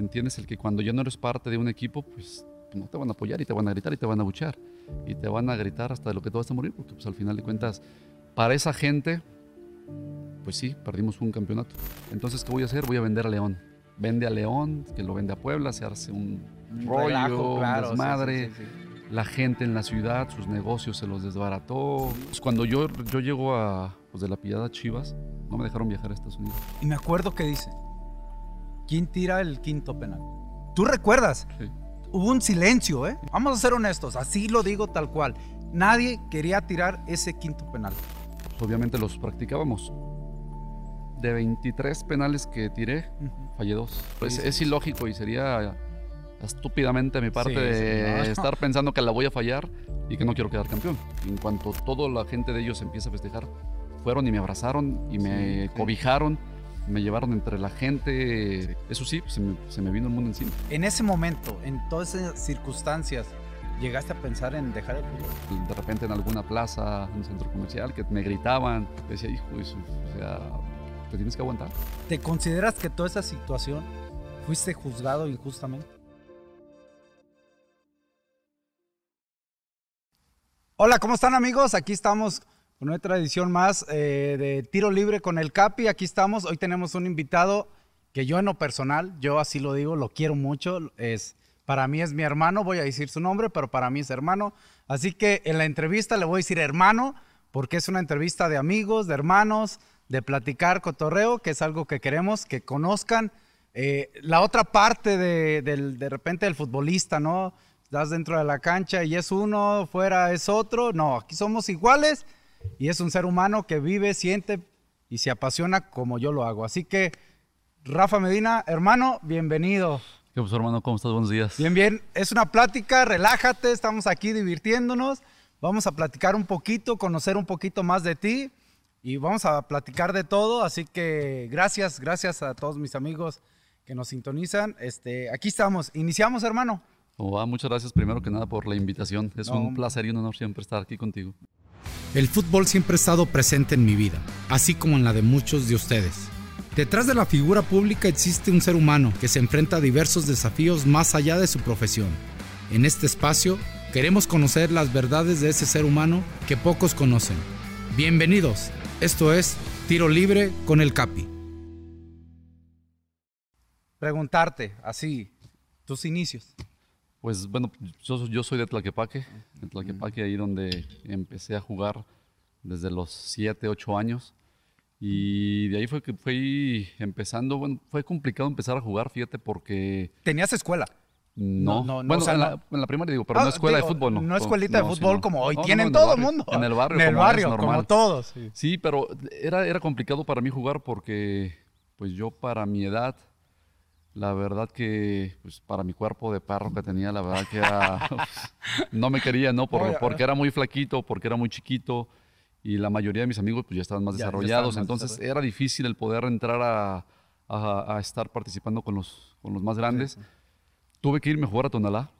entiendes el que cuando ya no eres parte de un equipo, pues no te van a apoyar y te van a gritar y te van a buchar y te van a gritar hasta de lo que tú vas a morir, porque pues al final de cuentas, para esa gente, pues sí, perdimos un campeonato. Entonces, ¿qué voy a hacer? Voy a vender a León. Vende a León, que lo vende a Puebla, se hace un rollo, relajo, claro, un sí, desmadre. sí, sí, sí. La gente en la ciudad, sus negocios se los desbarató. Pues cuando yo, yo llego a, pues de la pillada a Chivas, no me dejaron viajar a Estados Unidos. Y me acuerdo que dice, ¿quién tira el quinto penal? ¿Tú recuerdas? Sí. Hubo un silencio, ¿eh? Vamos a ser honestos, así lo digo tal cual. Nadie quería tirar ese quinto penal. Pues obviamente los practicábamos. De 23 penales que tiré, fallé dos. Pues Sí, sí, es ilógico y sería estúpidamente mi parte Sí, de sí, no. estar pensando que la voy a fallar y que no quiero quedar campeón. En cuanto toda la gente de ellos empieza a festejar, fueron y me abrazaron y me sí. cobijaron, me llevaron entre la gente. Eso sí, se me, se me vino el mundo encima. En ese momento, en todas esas circunstancias, ¿llegaste a pensar en dejar el fútbol? De repente en alguna plaza, en un centro comercial, que me gritaban, decía, hijo, de su- o sea, te tienes que aguantar. ¿Te consideras que toda esa situación fuiste juzgado injustamente? Hola, ¿cómo están amigos? Aquí estamos con otra edición más eh, de Tiro Libre con el Capi. Aquí estamos. Hoy tenemos un invitado que yo en lo personal, yo así lo digo, lo quiero mucho. Es, para mí es mi hermano, voy a decir su nombre, pero para mí es hermano. Así que en la entrevista le voy a decir hermano, porque es una entrevista de amigos, de hermanos, de platicar cotorreo, que es algo que queremos que conozcan. Eh, la otra parte de, de repente del futbolista, ¿no? Estás dentro de la cancha y es uno, fuera es otro. No, aquí somos iguales y es un ser humano que vive, siente y se apasiona como yo lo hago. Así que, Rafa Medina, hermano, bienvenido. ¿Qué hermano? ¿Cómo estás? Buenos días. Bien, bien, es una plática, relájate, estamos aquí divirtiéndonos. Vamos a platicar un poquito, conocer un poquito más de ti y vamos a platicar de todo. Así que gracias, gracias a todos mis amigos que nos sintonizan. Este, aquí estamos. Iniciamos, hermano. ¿Cómo va? Muchas gracias primero que nada por la invitación. Es No, un placer y un honor siempre estar aquí contigo. El fútbol siempre ha estado presente en mi vida, así como en la de muchos de ustedes. Detrás de la figura pública existe un ser humano que se enfrenta a diversos desafíos más allá de su profesión. En este espacio queremos conocer las verdades de ese ser humano que pocos conocen. Bienvenidos, esto es Tiro Libre con el Capi. Preguntarte, así, tus inicios. Pues bueno, yo, yo soy de Tlaquepaque, de Tlaquepaque, ahí donde empecé a jugar desde los 7, 8 años. Y de ahí fue que fui empezando, bueno, fue complicado empezar a jugar, fíjate, porque ¿Tenías escuela? no, No, no, no, bueno, o sea, en, la, en la primaria digo, pero Ah, no escuela digo, de fútbol, no. No escuelita de fútbol como hoy tienen en todo el mundo. En el barrio, En el como barrio, como normal. todos. sí. Sí, pero era, era complicado para mí jugar porque, pues yo para mi edad, la verdad que, pues para mi cuerpo de perro que tenía, la verdad que era, no me quería, ¿no? Por- Oye, porque era muy flaquito, porque era muy chiquito y la mayoría de mis amigos pues ya estaban más Ya- ya desarrollados, estaban más entonces desarrollados. era difícil el poder entrar a, a- a estar participando con los, con los más grandes. Tuve que irme a jugar a Tonalá.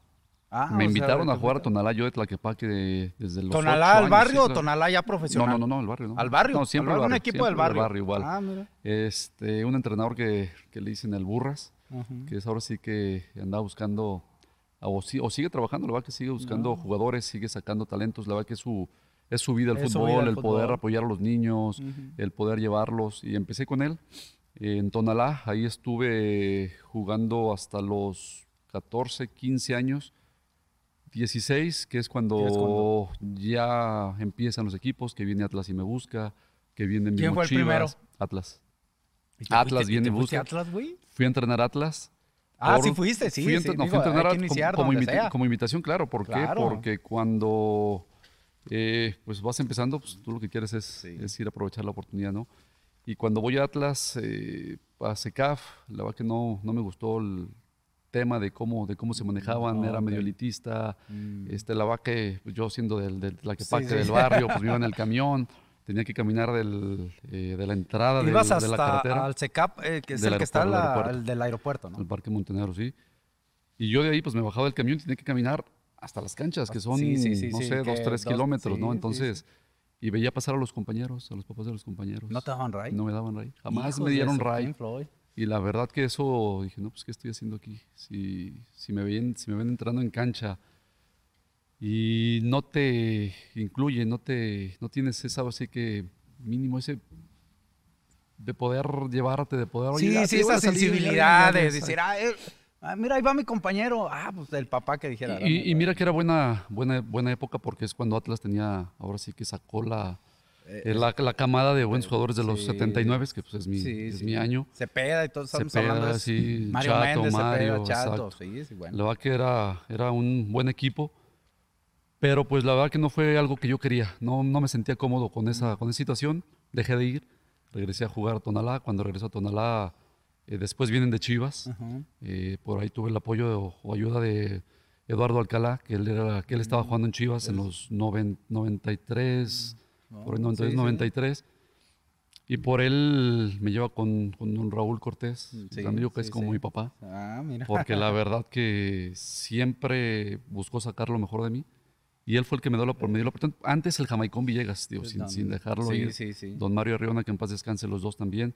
Ah, me sea, invitaron a jugar a. Tonalá, yo de Tlaquepaque de- desde los ¿Tonalá al años, barrio sí, o. Tonalá ya profesional? No, no, no, no, al barrio. ¿no? ¿Al barrio? No, siempre ¿Al barrio? barrio. Un equipo del barrio. igual. Ah, mira. Este, un entrenador que, que le dicen el Burras, Ujú. que es ahora sí que anda buscando, o, o sigue trabajando, la verdad que sigue buscando jugadores, sigue sacando talentos, la verdad que es su, es su vida el Es fútbol, vida el el poder fútbol. apoyar a los niños, Ujú. el poder llevarlos. Y empecé con él eh, en Tonalá, ahí estuve jugando hasta los 14, 15 años. 16, que es cuando, es cuando- ya empiezan los equipos, que viene Atlas y me busca, que viene ¿Quién fue el Chivas, primero? Atlas. ¿Y te Atlas viene y y te fuiste a busca. Atlas, güey? Fui a entrenar Atlas. Ah, por- sí fuiste, sí. Fui a, sí, no, digo, fui a entrenar hay a- que como- como, invita- como invitación, claro. ¿Por qué? Claro. Porque cuando eh, pues vas empezando, pues tú lo que quieres es, Sí. es ir a aprovechar la oportunidad, ¿no? Y cuando voy a Atlas, eh, a CECAF, la verdad que no, no me gustó el tema de cómo, de cómo se manejaban, No, era medio elitista. Mm. Este, la verdad que pues, yo siendo del, del Tlaquepaque, Sí, sí. del barrio, pues me iba en el camión, tenía que caminar del, eh, de la entrada del- Ibas de la hasta carretera al CECAP, eh, que es el que está aeropuerto, la- el del aeropuerto, ¿no? al Parque Montenegro, sí. Y yo de ahí pues me bajaba del camión y tenía que caminar hasta las canchas, que son, Sí, sí, sí, no sé, dos, tres dos- kilómetros, ¿no? Entonces, y veía pasar a los compañeros, a los papás de los compañeros. ¿No te daban ray? No me daban ray. Jamás Hijos me de dieron ray. Y la verdad que eso, dije, no, pues, ¿qué estoy haciendo aquí? Si, si, me, ven, si me ven entrando en cancha y no te incluye, no, te, no tienes esa, así que mínimo ese de poder llevarte, de poder... Sí, sí, esa sensibilidad de decir, ah, eh, ah, mira, ahí va mi compañero. Ah, pues el papá que dijera. Y, mira que era buena, buena, buena época porque es cuando Atlas tenía, ahora sí que sacó la, eh, la, la, camada de buenos jugadores de los 79, que pues es mi, es mi año. Cepeda y todos estamos hablando de sí, Mario Chato, Méndez, Mario, Chato, sí, sí, bueno. La verdad que era, era un buen equipo, pero pues la verdad que no fue algo que yo quería. No, no me sentía cómodo con esa, con esa situación. Dejé de ir, regresé a jugar a Tonalá. Cuando regresé a Tonalá, eh, después vienen de Chivas. Eh, por ahí tuve el apoyo o ayuda de Eduardo Alcalá, que él, era, que él estaba jugando en Chivas en los 93 por el 92, 93. Y por él me lleva con, con don Raúl Cortés, amigo que es como mi papá. Ah, mira. Porque la verdad que siempre buscó sacar lo mejor de mí. Y él fue el que me dio la, me dio la oportunidad. Antes el Jamaicón Villegas, tío, sin, sin, dejarlo ir. Don Mario Arriona, que en paz descanse los dos también.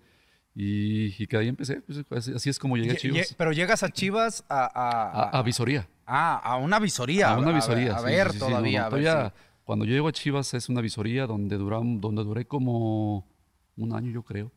Y, y que ahí empecé. Pues, así es como llegué a Chivas. Pero llegas a Chivas a... A, a, visoría. Ah, a una visoría. A una visoría. A, ver todavía. todavía cuando yo llego a Chivas es una visoría donde, duram, donde duré como un año, yo creo.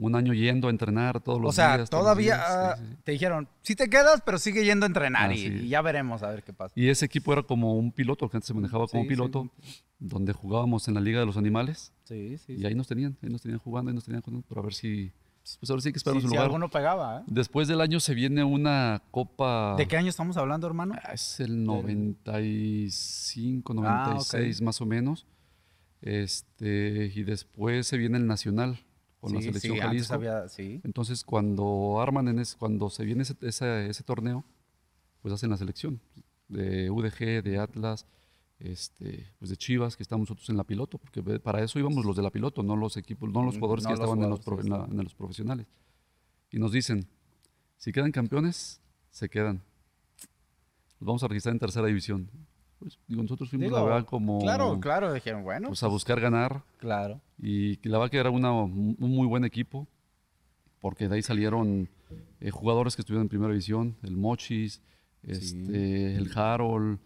Un año yendo a entrenar todos los días. O sea, todavía te dijeron, sí te quedas, pero sigue yendo a entrenar y, ya veremos a ver qué pasa. Y ese equipo era como un piloto, que antes se manejaba como piloto, donde jugábamos en la Liga de los Animales. Sí, sí. Y ahí nos tenían, ahí nos tenían jugando, ahí nos tenían jugando, para ver si pues ahora sí que esperamos un lugar. Si alguno pegaba, ¿eh? Después del año se viene una copa. ¿De qué año estamos hablando, hermano? Ah, es el 95, 96 ah, más o menos. Este, y después se viene el Nacional con la selección sí, Jalisco. Había, sí. Entonces, cuando arman en ese, cuando se viene ese, ese torneo, pues hacen la selección de UDG, de Atlas, este, pues de Chivas, que estamos nosotros en la piloto, porque para eso íbamos los de la piloto, no los equipos, no los jugadores que estaban en, los en, los profesionales. Y nos dicen, si quedan campeones, se quedan. Los vamos a registrar en tercera división. Pues, digo, nosotros fuimos la verdad como... Claro, claro, dijeron, bueno. Pues a buscar ganar. Claro. Y la verdad que era una, un muy buen equipo, porque de ahí salieron eh, jugadores que estuvieron en primera división, el Mochis, este, el Harold,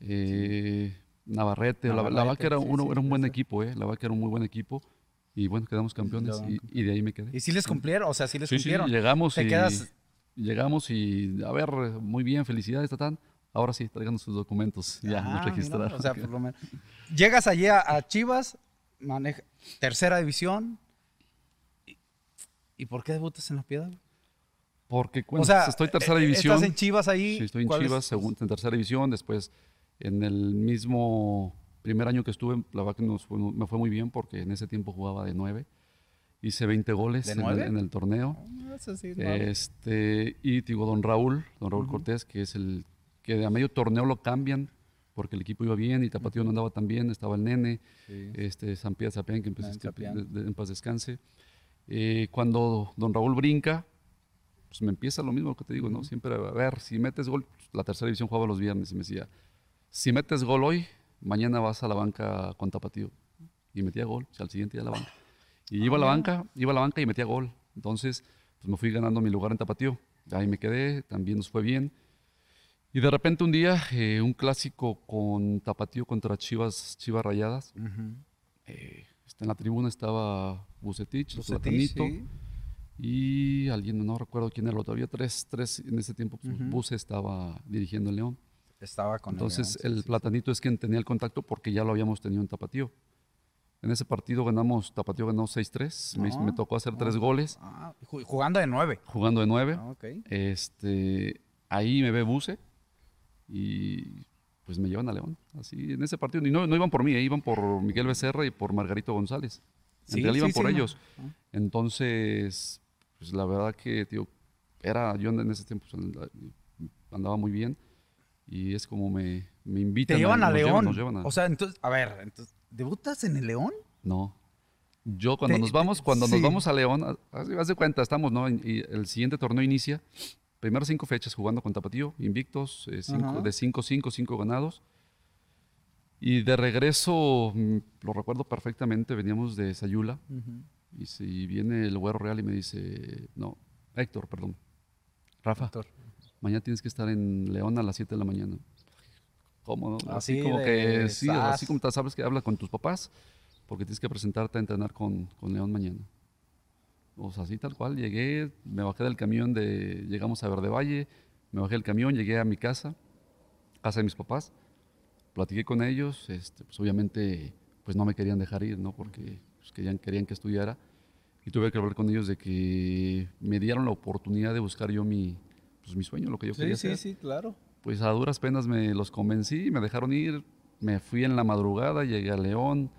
eh, Navarrete, la, verdad que era, uno, era un buen equipo, eh, la verdad que era un muy buen equipo. Y bueno, quedamos campeones y, de ahí me quedé. ¿Y si les cumplieron? O sea, si les cumplieron. Llegamos y, llegamos y, a ver, muy bien, felicidades, Tatán. Ahora sí, traigan sus documentos, ya, ah, registrar. o sea, por lo menos. Llegas allí a, Chivas, maneja, tercera división. ¿Y, por qué debutas en La Piedad? Porque o sea, estoy en tercera eh, división. ¿Estás en Chivas ahí? Sí, estoy en Chivas, en tercera división. Después en el mismo primer año que estuve, la verdad que me fue muy bien porque en ese tiempo jugaba de nueve. Hice 20 goles en el, torneo. Ah, este, y digo, don Raúl, don Raúl Cortés, que es el que a medio torneo lo cambian porque el equipo iba bien y Tapatío no andaba tan bien, estaba el nene, este, San Pierre Sapián, que empezó este, en paz descanse. Eh, cuando don Raúl brinca, pues me empieza lo mismo que te digo, ¿no? Siempre, a ver, si metes gol, la tercera división jugaba los viernes y me decía, si metes gol hoy, mañana vas a la banca con Tapatío. Y metía gol, o sea, al siguiente día a la banca. Y iba a la ah. banca, iba a la banca y metía gol. Entonces, pues me fui ganando mi lugar en Tapatío. Ahí me quedé, también nos fue bien. Y de repente un día, eh, un clásico con Tapatío contra Chivas, Chivas Rayadas. Eh, en la tribuna estaba Bucetich, Bucetich y alguien, no recuerdo quién era, todavía tres, tres en ese tiempo, pues, estaba dirigiendo el León. Estaba con Entonces el, Platanito es quien tenía el contacto porque ya lo habíamos tenido en Tapatío. En ese partido ganamos, Tapatío ganó 6-3, me, tocó hacer tres goles. Ah, jugando de nueve. Jugando de nueve. Ah, este, ahí me ve Buse y pues me llevan a León. Así, en ese partido. Y no, no iban por mí, eh, iban por Miguel Becerra y por Margarito González. En realidad iban por ellos. Entonces, pues la verdad que, tío, era, yo en ese tiempo pues, andaba muy bien y es como me, me invitan. Te llevan a, León. O sea, entonces, a ver, entonces, ¿debutas en el León? No. Yo cuando nos vamos, cuando nos vamos a León, haz de cuenta, estamos, ¿no? Y el siguiente torneo inicia. Primero cinco fechas jugando con Tapatío, invictos, eh, cinco, de 5 cinco, cinco ganados. Y de regreso, mm, lo recuerdo perfectamente, veníamos de Sayula. Y si viene el Güero Real y me dice, no, Héctor, perdón. Rafa, Héctor. mañana tienes que estar en León a las 7 de la mañana. ¿Cómo? no? Así, Así como que, sí, así como te sabes que habla con tus papás, porque tienes que presentarte a entrenar con, con León mañana. O sea, así tal cual, llegué, me bajé del camión de, llegamos a Verde Valle, me bajé del camión, llegué a mi casa, casa de mis papás, platiqué con ellos, este, pues obviamente pues no me querían dejar ir, ¿no? Porque pues, querían, querían que estudiara. Y tuve que hablar con ellos de que me dieron la oportunidad de buscar yo mi, pues, mi sueño, lo que yo Sí, quería sí, hacer. sí, claro. Pues a duras penas me los convencí, me dejaron ir, me fui en la madrugada, llegué a León,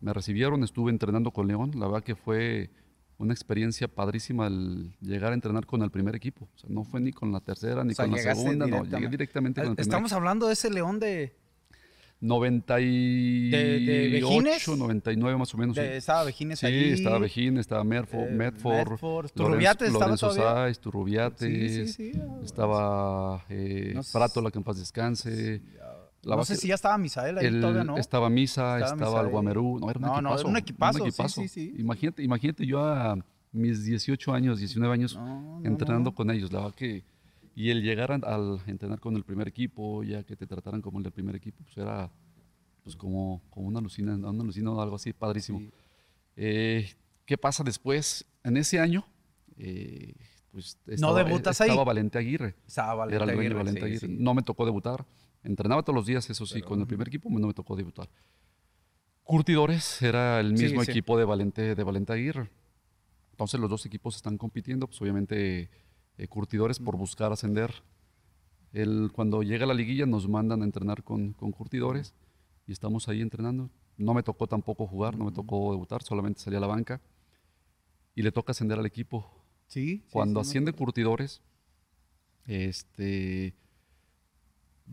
me recibieron, estuve entrenando con León, la verdad que fue una experiencia padrísima el llegar a entrenar con el primer equipo. O sea, no fue ni con la tercera ni O sea, con la segunda, no, llegué directamente con el primer Estamos hablando de ese león de, 98, Vejines? 99 más o menos. de estaba Vejines Sí, ahí. estaba Vejín, estaba Merfo, eh, Medford, Medford, estaba todavía. Sí, sí, sí, ah, estaba eh, No sé. Prato, la que en paz descanse. La no verdad sé si ya estaba Misael ahí el- todavía, ¿no? Estaba Misa, Estaba estaba, el. Guamerú. No, era un No, no, equipazo. era un equipazo, sí, equipazo. sí, sí. Imagínate, imagínate yo a mis 18 años, 19 años No, no, entrenando no. con ellos. La verdad que... Y el llegar al entrenar con el primer equipo, ya que te trataran como el del primer equipo, pues era pues como, como una alucina, una alucina o algo así, padrísimo. Sí. Eh, ¿Qué pasa después? En ese año, eh, pues estaba, debutas ahí? estaba Valente Aguirre. Estaba Valente era el Aguirre, Valente sí, Aguirre. sí. No me tocó debutar. Entrenaba todos los días, eso sí, con el primer equipo no me tocó debutar. Curtidores era el mismo sí. equipo de Valente, de Valente Aguirre. Entonces los dos equipos están compitiendo, pues obviamente eh, Curtidores por buscar ascender. El, cuando llega la liguilla nos mandan a entrenar con, con Curtidores y estamos ahí entrenando. No me tocó tampoco jugar, no me tocó debutar, solamente salí a la banca y le toca ascender al equipo. Sí, Cuando sí, asciende. Curtidores, este,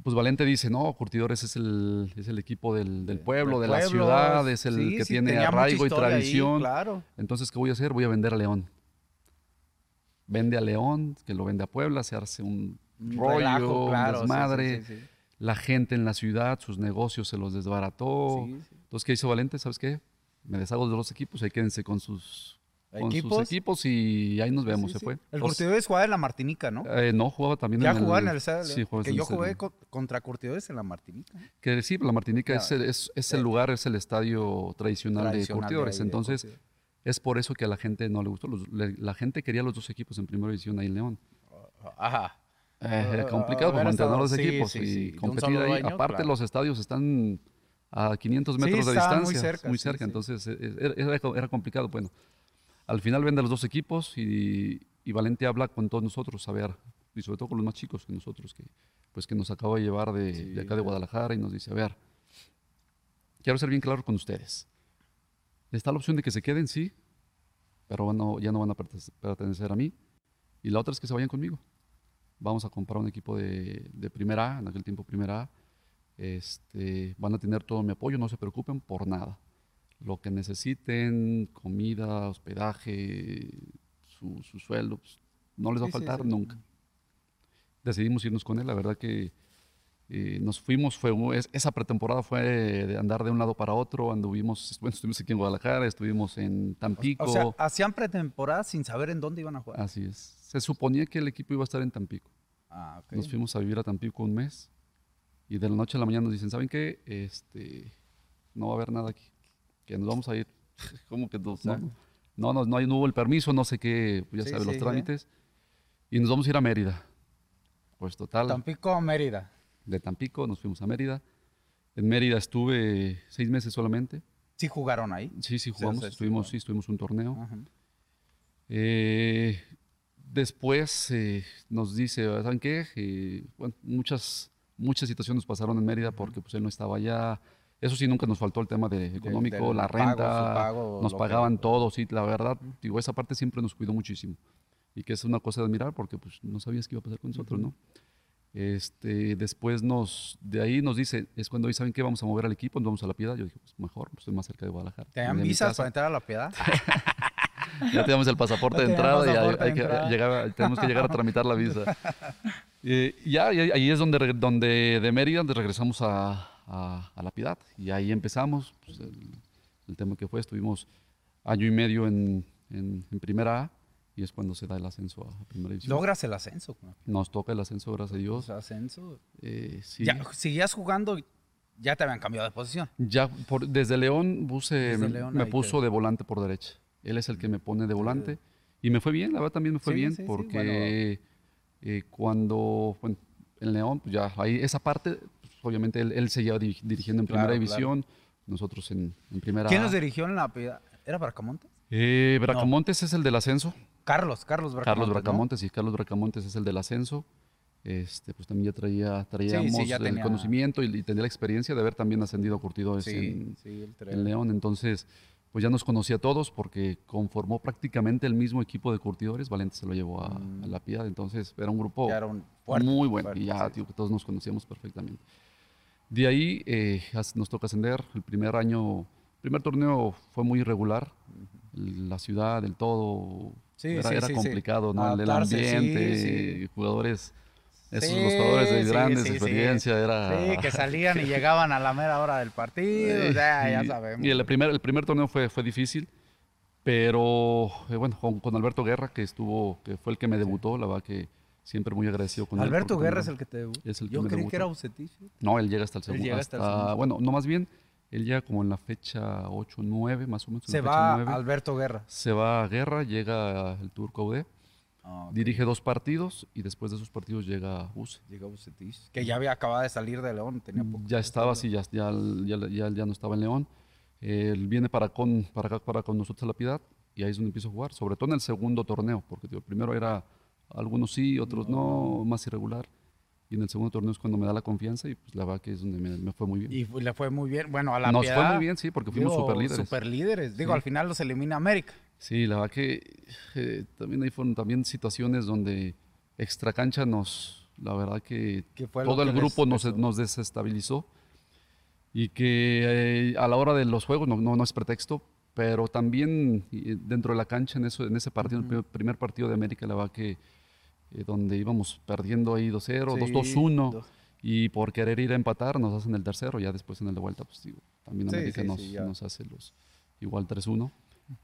pues Valente dice, no, Curtidores es el, es el equipo del, del pueblo, de la ciudad, es el sí, que sí, tiene arraigo y ahí, tradición. claro. Entonces, ¿qué voy a hacer? Voy a vender a León. Vende a León, que lo vende a Puebla, se hace un rollo, relajo, claro, desmadre. sí. La gente en la ciudad, sus negocios se los desbarató. Entonces, ¿qué hizo Valente? ¿Sabes qué? Me deshago de los equipos, ahí quédense con sus, con sus ¿Equipos? equipos y ahí nos vemos, Sí, se sí. fue. El Pues, Curtidores jugaba en la Martinica, ¿no? eh, no, jugaba también ya en el... jugaba en el Estadio Sí, jugaba Que en yo jugué contra Curtidores en la Martinica. Que sí, la Martinica Ya. es, el, es, es el lugar, es el estadio tradicional, Tradicional de de Curtidores. de Entonces, Curtidores. es por eso que a la gente no le gustó. Los- le- la gente quería los dos equipos en primera división ahí en León. Ajá. Eh, Ah, complicado para mantener los equipos y competir ahí. Aparte, claro. los estadios están a 500 Sí, metros de estaban muy distancia. cerca, muy cerca, sí. entonces eh, era, era complicado. Bueno, al final vende los dos equipos y, y Valente habla con todos nosotros, a ver, y sobre todo con los más chicos que nosotros, que, pues, que nos acaba de llevar de, de acá de Guadalajara y nos dice, a ver, quiero ser bien claro con ustedes. Está la opción de que se queden, sí, pero ya no van a pertenecer a mí. Y la otra es que se vayan conmigo. Vamos a comprar un equipo de, de primera A, en aquel tiempo primera A. Este, van a tener todo mi apoyo, no se preocupen por nada. Lo que necesiten, comida, hospedaje, su, su sueldo, pues, no les va a sí, faltar sí. nunca. Decidimos irnos con él, la verdad que eh, nos fuimos, fue, es- esa pretemporada fue de andar de un lado para otro, anduvimos, bueno, estuvimos aquí en Guadalajara, estuvimos en Tampico. O sea, hacían pretemporada sin saber en dónde iban a jugar. Así es. Se suponía que el equipo iba a estar en Tampico. Ah, ok. Nos fuimos a vivir a Tampico un mes y de la noche a la mañana nos dicen, ¿saben qué? Este, no va a haber nada aquí, que nos vamos a ir. ¿Cómo que no? no, no, no, no, hubo el permiso, no sé qué, pues ya Sí, sabes, los sí, sí. trámites. Y nos vamos a ir a Mérida. Pues total, Tampico a Mérida. de Tampico nos fuimos a Mérida. En Mérida estuve seis meses solamente. Sí jugaron ahí. Sí, sí, jugamos, sí estuvimos, sí, estuvimos un torneo. Eh, después eh, nos dice, ¿saben qué? Eh, bueno, muchas, muchas situaciones pasaron en Mérida porque pues, él no estaba allá. Eso sí, nunca nos faltó el tema de económico, del la pago, renta, su pago, nos lo que- pagaban todo, sí, la verdad, digo, esa parte siempre nos cuidó muchísimo. Y que es una cosa de admirar porque pues no sabías qué iba a pasar con nosotros, ¿no? Este, después nos, de ahí nos dice, es cuando dice, ¿saben qué? Vamos a mover al equipo, nos vamos a la piedad. Yo dije, pues mejor, pues, estoy más cerca de Guadalajara. ¿Te dan visas para entrar a la piedad? Ya tenemos el pasaporte de entrada y hay- hay que llegar tenemos que llegar a tramitar la visa. Eh, ya, y ahí es donde, donde de Mérida donde regresamos a, a- a La Piedad. Y ahí empezamos. pues, el, el tema que fue, estuvimos año y medio en, en- en primera A. y es cuando se da el ascenso a primera división. Logras el ascenso. Nos toca el ascenso, gracias a Dios. ascenso. Eh, sí. Ya, ¿Seguías jugando? Ya te habían cambiado de posición. Ya, por, desde León, Buse me, me puso de volante por derecha. Él es el que me pone de volante. Y me fue bien, la verdad también me fue Sí, bien, sí, sí, porque eh, cuando bueno, en León, pues ya ahí esa parte, obviamente él, él seguía diri- dirigiendo en Claro, primera división, nosotros en, en primera. ¿Quién nos dirigió en la piedad? ¿Era Bracamontes? Eh, Bracamontes es el del ascenso. Carlos, Carlos Bracamontes. Carlos. Bracamontes, y Carlos Bracamontes es el del ascenso. Este, pues también ya traía, traíamos ya el tenía- conocimiento y, y tenía la experiencia de haber también ascendido a curtidores Sí, en, sí, León. Entonces, pues ya nos conocía a todos porque conformó prácticamente el mismo equipo de curtidores. Valente se lo llevó a, a La Piedad. Entonces, era un grupo Mm. Ya era un fuerte, muy bueno. fuerte, y ya, sí. tío, todos nos conocíamos perfectamente. De ahí eh, nos toca ascender. El primer año, el primer torneo fue muy irregular. La ciudad, el todo, Sí, era, sí, era sí, complicado, ¿no? El- El Adaptarse, sí, ambiente, jugadores, esos los jugadores de grandes experiencia, era... Sí, que salían y llegaban a la mera hora del partido. Ya, ya y- sabemos. Y el primer, el primer torneo fue, fue difícil, pero eh, bueno, con, con Alberto Guerra, que estuvo, que fue el que me debutó, la verdad que siempre muy agradecido con él. Alberto Guerra es el que te es el Yo creí que era Bucetich. No, él llega hasta el Él segundo. llega hasta el hasta- segundo. Bueno, no más bien, él llega como en la fecha 8, 9, más o menos. en Se va 9. Alberto Guerra. Se va a Guerra, llega el Turco Audé, Ah, dirige dos partidos y después de esos partidos llega Buse. Llega Bucetich. Que ya había acabado de salir de León. Tenía poco. Ya estaba así, ya, ya, ya, ya, no estaba en León. Él viene para con, para acá, para con nosotros a La Piedad y ahí es donde empiezo a jugar, sobre todo en el segundo torneo, porque el primero era algunos sí, otros no, más irregular. Y en el segundo torneo es cuando me da la confianza y pues la verdad que es donde me, me fue muy bien. Y le fue muy bien. Bueno, a la Nos Piedad, fue muy bien, sí, porque fuimos digo, superlíderes. Superlíderes. Digo, Sí. al final los elimina América. Sí, la verdad que eh, también hay fueron también situaciones donde extra cancha nos, la verdad que ¿Qué fue lo todo el que grupo nos, nos desestabilizó y que eh, a la hora de los juegos no, no, no es pretexto, pero también eh, dentro de la cancha en, eso, en ese partido, el primer- partido de América, la verdad que eh, donde íbamos perdiendo ahí 2-0, Sí, 2-2-1 dos. y por querer ir a empatar nos hacen el tercero, ya después en el de vuelta pues digo, también Sí, América sí, nos, nos hace los igual 3-1.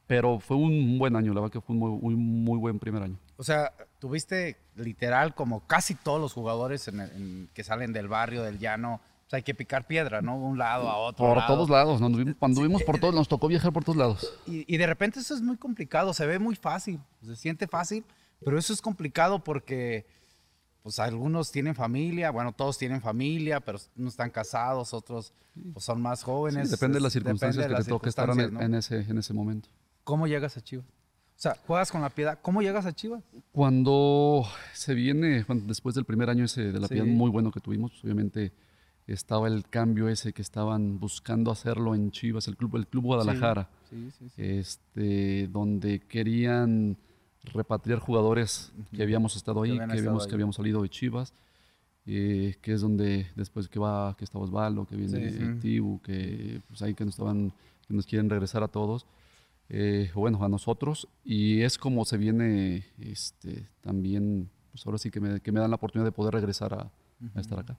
Pero fue un buen año, la verdad que fue un muy, muy, muy buen primer año. O sea, tuviste literal como casi todos los jugadores en el- en- que salen del barrio, del llano. O sea, hay que picar piedra, ¿no? De un lado a otro. Por lado. todos lados, ¿no? Nos vimos- cuando vimos por todos, nos tocó viajar por todos lados. Y, y de repente eso es muy complicado, se ve muy fácil, se siente fácil, pero eso es complicado porque pues algunos tienen familia, bueno, todos tienen familia, pero unos están casados, otros pues, son más Sí, jóvenes. depende de las circunstancias de que las te toque estar en, en ¿no? ese, en ese momento. ¿Cómo llegas a Chivas? O sea, juegas con la piedad, ¿cómo llegas a Chivas? Cuando se viene, cuando- después del primer año ese de la Sí. piedad muy bueno que tuvimos, pues, obviamente estaba el cambio ese que estaban buscando hacerlo en Chivas, el club, el club Guadalajara, Sí, sí, sí. este, donde querían repatriar jugadores que habíamos estado ahí, habían que, habíamos, que habíamos salido de Chivas, eh, que es donde después que va, que está Osvaldo, que viene. Tibu, que pues ahí que nos estaban, que nos quieren regresar a todos, eh, bueno, a nosotros, y es como se viene, este, también, pues ahora sí que me, que me dan la oportunidad de poder regresar a, a estar acá.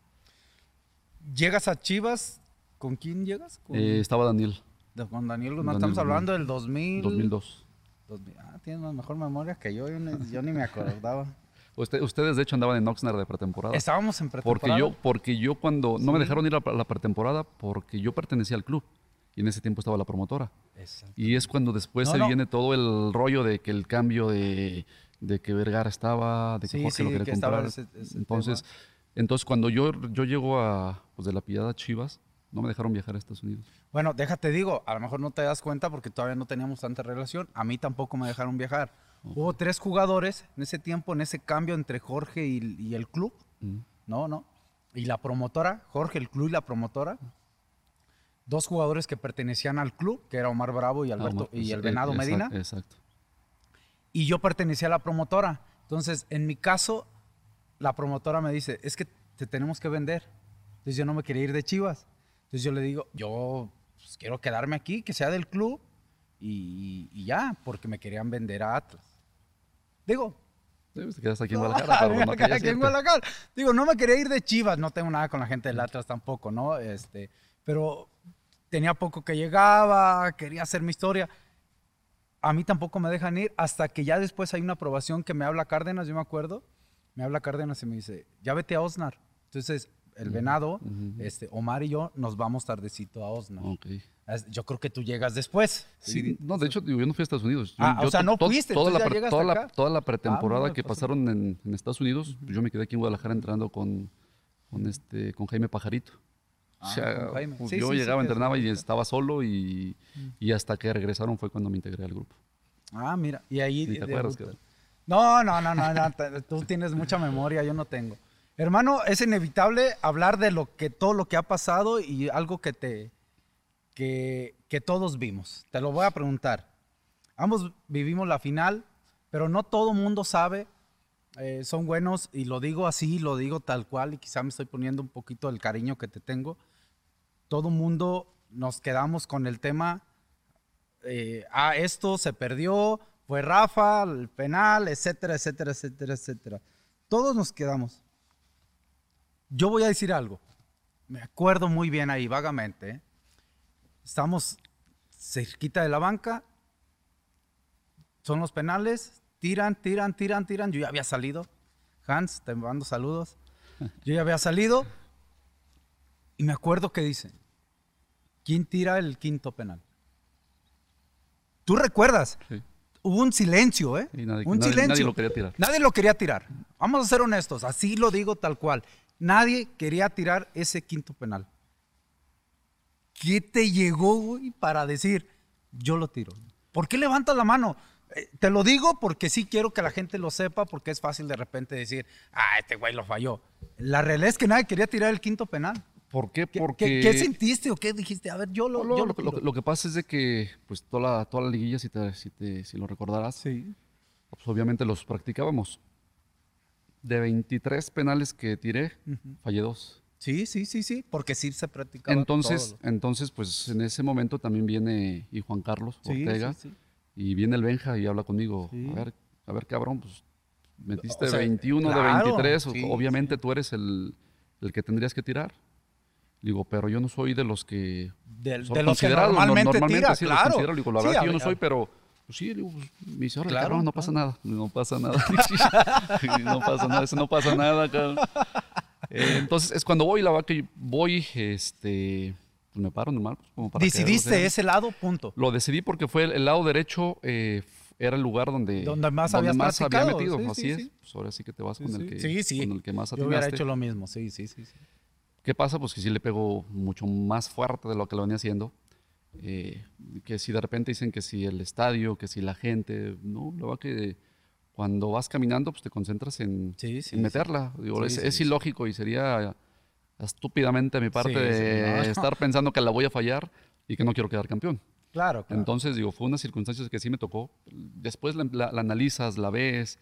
¿Llegas a Chivas? ¿Con quién llegas? Con, Eh, estaba Daniel, de- con Daniel Guzmán. Estamos hablando del 2000. 2002. 2000. Ah, tienes una mejor memoria que yo, yo ni, yo ni me acordaba. Usted- ustedes de hecho andaban en Oxnard de pretemporada. Estábamos en Porque pretemporada. yo, porque yo cuando no me dejaron ir a la pretemporada porque yo pertenecía al club y en ese tiempo estaba la promotora. Exacto. Y es cuando después No, se no. viene todo el rollo de que el cambio de, de que Vergara estaba, de que Sí, Jorge sí, lo quería que comprar. ese- ese entonces, entonces cuando yo, yo llego a pues, de la Piedad a Chivas, no me dejaron viajar a Estados Unidos. Bueno, déjate digo, a lo mejor no te das cuenta porque todavía no teníamos tanta relación. A mí tampoco me dejaron viajar. Hubo tres jugadores en ese tiempo, en ese cambio entre Jorge y, y el club. Mm. No, no. Y la promotora, Jorge, el club y la promotora. Dos jugadores que pertenecían al club, que era Omar Bravo y Alberto Ah, pues, y el Venado Medina. Exacto. y yo pertenecía a la promotora. Entonces, en mi caso, la promotora me dice, es que te tenemos que vender. Entonces yo no me quería ir de Chivas. Entonces yo le digo, yo pues, quiero quedarme aquí, que sea del club y, y ya, porque me querían vender a Atlas. Digo, Sí, pues, te aquí en Guadalajara, no aquí querías en irte. Guadalajara. Digo, no me quería ir de Chivas, no tengo nada con la gente del Atlas tampoco, ¿no? Este, pero tenía poco que llegaba, quería hacer mi historia. a mí tampoco me dejan ir hasta que ya después hay una aprobación que me habla Cárdenas, yo me acuerdo, me habla Cárdenas y me dice, ya vete a Osnar. Entonces, el venado, este, Omar y yo nos vamos tardecito a Osnar. Yo creo que tú llegas después. Sí, no, de hecho, yo no fui a Estados Unidos. Yo- Ah, o sea, no fuiste, Toda, la, ya toda, la, toda la pretemporada Ah, que pues, pasaron en, en Estados Unidos, pues, yo me quedé aquí en Guadalajara entrenando con, con, este, con Jaime Pajarito. O Ah, sea, pues, Sí, yo sí, llegaba, entrenaba y estaba solo y, y hasta que regresaron fue cuando me integré al grupo. Ah, mira, y ahí... Te de- acuerdas, de-. No, no, no, no, no, tú tienes mucha memoria, yo no tengo. Hermano, es inevitable hablar de lo que todo lo que ha pasado y algo que te que, que todos vimos. Te lo voy a preguntar. Ambos vivimos la final, pero no todo mundo sabe. eh, son buenos y lo digo así, lo digo tal cual y quizá me estoy poniendo un poquito el cariño que te tengo. Todo mundo nos quedamos con el tema eh, ah, esto se perdió, fue Rafa, el penal, etcétera, etcétera, etcétera, etcétera. Todos nos quedamos. Yo voy a decir algo. Me acuerdo muy bien ahí, vagamente. ¿eh? Estamos cerquita de la banca. Son los penales. Tiran, tiran, tiran, tiran. Yo ya había salido. Hans, te mando saludos. Yo ya había salido. Y me acuerdo que dicen, ¿quién tira el quinto penal? ¿Tú recuerdas? Sí. Hubo un silencio, ¿eh? Nadie- un nadie- silencio. nadie lo quería tirar. Nadie lo quería tirar. Vamos a ser honestos, así lo digo tal cual. Nadie quería tirar ese quinto penal. ¿Qué te llegó, güey, para decir, yo lo tiro? ¿Por qué levantas la mano? Eh, te lo digo porque sí quiero que la gente lo sepa, porque es fácil de repente decir, ah, este güey lo falló. La realidad es que nadie quería tirar el quinto penal. ¿Por qué? ¿Qué, Porque... qué- qué sentiste o qué dijiste? A ver, yo lo, No, yo lo, lo lo- que pasa es de que pues toda la, toda la liguilla, si, te, si, te- si lo recordarás, Sí. pues obviamente los practicábamos. De 23 penales que tiré, fallé dos. Sí, sí, sí, sí, porque sí se practicaba Entonces, todo. entonces, pues en ese momento también viene y Juan Carlos Ortega sí, sí. y viene el Benja y habla conmigo. A ver, a ver, cabrón, pues metiste O sea, 21 claro, de 23, o- sí, obviamente tú eres el, el que tendrías que tirar. Digo, pero yo no soy de los que Del- son de los que considerados, no- normalmente tira, sí los claro. considero. Digo, la Sí, verdad que yo no soy, pero pues sí, digo, pues, me dice, "Órale, Claro, cabrón, no pasa nada, no pasa nada. no pasa nada, eso no pasa nada, cabrón. Eh, entonces, es cuando voy, la verdad que voy, este, pues me paro normal. pues, como para Decidiste o sea, ese lado, punto. Lo decidí porque fue el, el lado derecho, eh, era el lugar donde, Donde más habías había practicado, metido. sí, Así sí, es. Pues ahora sí que te vas con, el que, con el que más Yo hubiera atinaste. hecho lo mismo, sí, sí, sí. sí. ¿Qué pasa? Pues que sí le pego mucho más fuerte de lo que lo venía haciendo. Eh, que si de repente dicen que si el estadio, que si la gente, no, la verdad que cuando vas caminando, pues te concentras en, Sí, sí, en meterla. Digo, Sí, es, es ilógico y sería estúpidamente de mi parte de no. estar pensando que la voy a fallar y que no quiero quedar campeón. Claro, claro. Entonces, digo, fue una circunstancia que sí me tocó. Después la, la- la analizas, la ves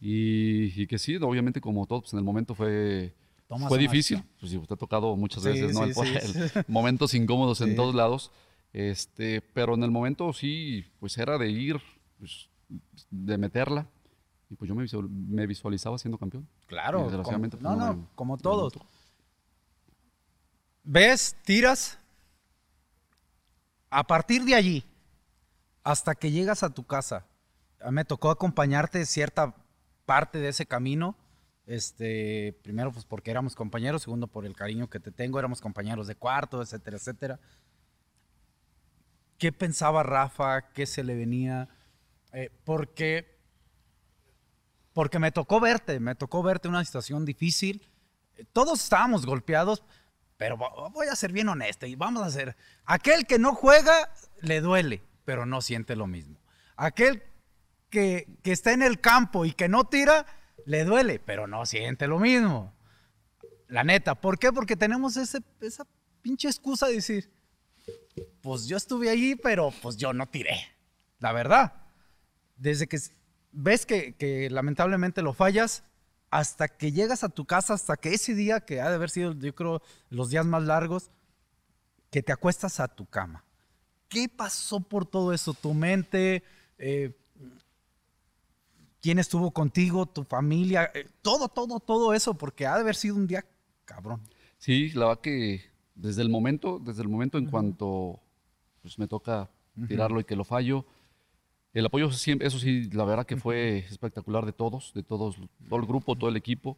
y, y que sí, obviamente como todo, pues en el momento fue, Tomas fue difícil. acción. Pues digo, te ha tocado muchas Sí, veces, ¿no? sí, El cual- sí, el- momentos incómodos Sí. en todos lados. Este, pero en el momento sí, pues era de ir, pues, de meterla. Y pues yo me, visual- me visualizaba siendo campeón. Claro. Desgraciadamente, como- pues, no, no no, me- como todos. ¿Ves? Tiras. A partir de allí, hasta que llegas a tu casa, me tocó acompañarte cierta parte de ese camino. Este, primero, pues porque éramos compañeros, segundo, por el cariño que te tengo, éramos compañeros de cuarto, etcétera, etcétera. ¿Qué pensaba Rafa? ¿Qué se le venía? Eh, porque, porque me tocó verte, me tocó verte una situación difícil. Todos estábamos golpeados, pero vo- voy a ser bien honesto y vamos a hacer. Aquel que no juega le duele, pero no siente lo mismo. Aquel que, que está en el campo y que no tira, le duele, pero no siente lo mismo. La neta, ¿por qué? Porque tenemos ese, esa pinche excusa de decir, pues yo estuve ahí, pero pues yo no tiré. La verdad. Desde que ves que, que lamentablemente lo fallas, hasta que llegas a tu casa, hasta que ese día, que ha de haber sido, yo creo, los días más largos, que te acuestas a tu cama. ¿Qué pasó por todo eso? ¿Tu mente? Eh, ¿Quién estuvo contigo? ¿Tu familia? Eh, todo, todo, todo eso, porque ha de haber sido un día cabrón. Sí, la verdad que desde el momento, desde el momento en cuanto pues, me toca tirarlo y que lo fallo, El apoyo siempre, eso sí, la verdad que fue espectacular de todos, de todos, todo el grupo, todo el equipo,